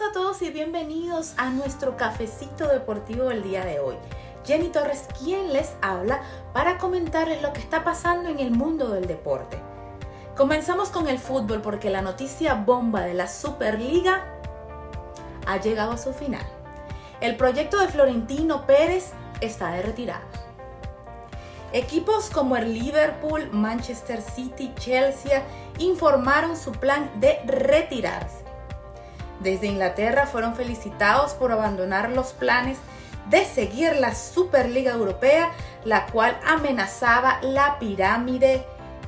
A todos y bienvenidos a nuestro cafecito deportivo del día de hoy. Jenny Torres, quien les habla para comentarles lo que está pasando en el mundo del deporte. Comenzamos con el fútbol porque la noticia bomba de la Superliga ha llegado a su final. El proyecto de Florentino Pérez está de retirada. Equipos como el Liverpool, Manchester City, Chelsea informaron su plan de retirarse. Desde Inglaterra fueron felicitados por abandonar los planes de seguir la Superliga Europea, la cual amenazaba la pirámide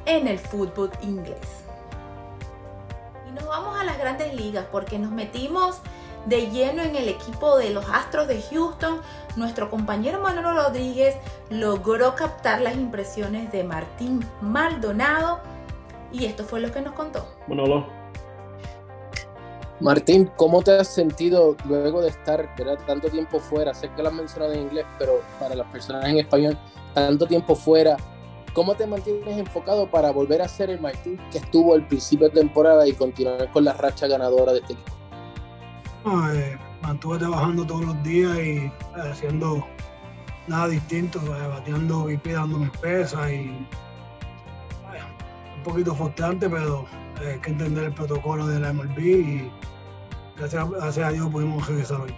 en el fútbol inglés. Y nos vamos a las grandes ligas porque nos metimos de lleno en el equipo de los Astros de Houston, nuestro compañero Manolo Rodríguez logró captar las impresiones de Martín Maldonado y esto fue lo que nos contó. Manolo. Martín, ¿cómo te has sentido luego de estar tanto tiempo fuera? Sé que lo has mencionado en inglés, pero para las personas en español, tanto tiempo fuera, ¿cómo te mantienes enfocado para volver a ser el Martín que estuvo al principio de temporada y continuar con la racha ganadora de este equipo? Eh, mantuve trabajando todos los días y eh, haciendo nada distinto, eh, bateando dando mis pesas y un poquito frustrante, pero hay que entender el protocolo de la MLB y gracias, a Dios pudimos regresar hoy.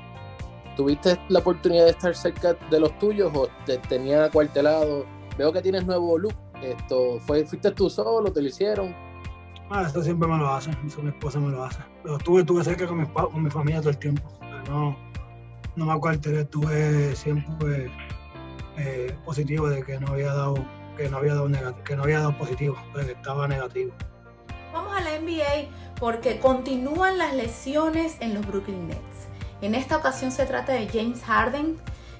¿Tuviste la oportunidad de estar cerca de los tuyos o te tenían acuartelado? Veo que tienes nuevo look. Esto, fue, ¿Fuiste tú solo? ¿Te lo hicieron? Ah, esto siempre me lo hace, eso mi esposa me lo hace. Pero estuve, estuve cerca con mi, con mi familia todo el tiempo. No, no me acuartelé, estuve siempre eh, positivo de que no había dado, que no había dado negativo, que no había dado positivo, de que estaba negativo. Vamos a la NBA porque continúan las lesiones en los Brooklyn Nets. En esta ocasión se trata de James Harden,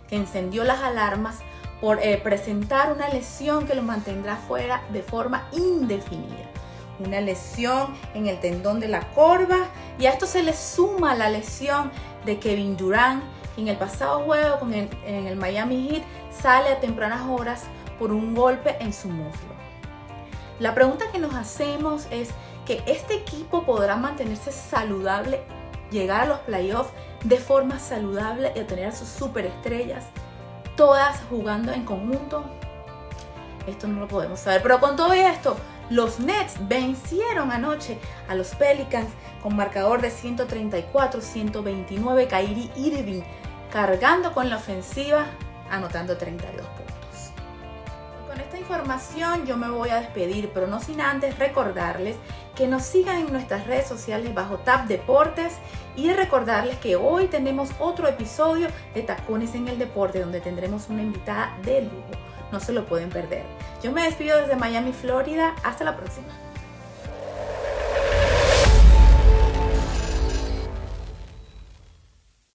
que encendió las alarmas por eh, presentar una lesión que lo mantendrá fuera de forma indefinida una lesión en el tendón de la corva y a esto se le suma la lesión de Kevin Durant, en el pasado juego con en el Miami Heat sale a tempranas horas por un golpe en su muslo. La pregunta que nos hacemos es que este equipo podrá mantenerse saludable, llegar a los playoffs de forma saludable y tener a sus superestrellas, todas jugando en conjunto. Esto no lo podemos saber, pero con todo esto, los Nets vencieron anoche a los Pelicans con marcador de 134-129. Kyrie Irving cargando con la ofensiva, anotando 32 puntos. Información yo me voy a despedir, pero no sin antes recordarles que nos sigan en nuestras redes sociales bajo Tap Deportes y recordarles que hoy tenemos otro episodio de Tacones en el Deporte donde tendremos una invitada de lujo. No se lo pueden perder. Yo me despido desde Miami, Florida. Hasta la próxima.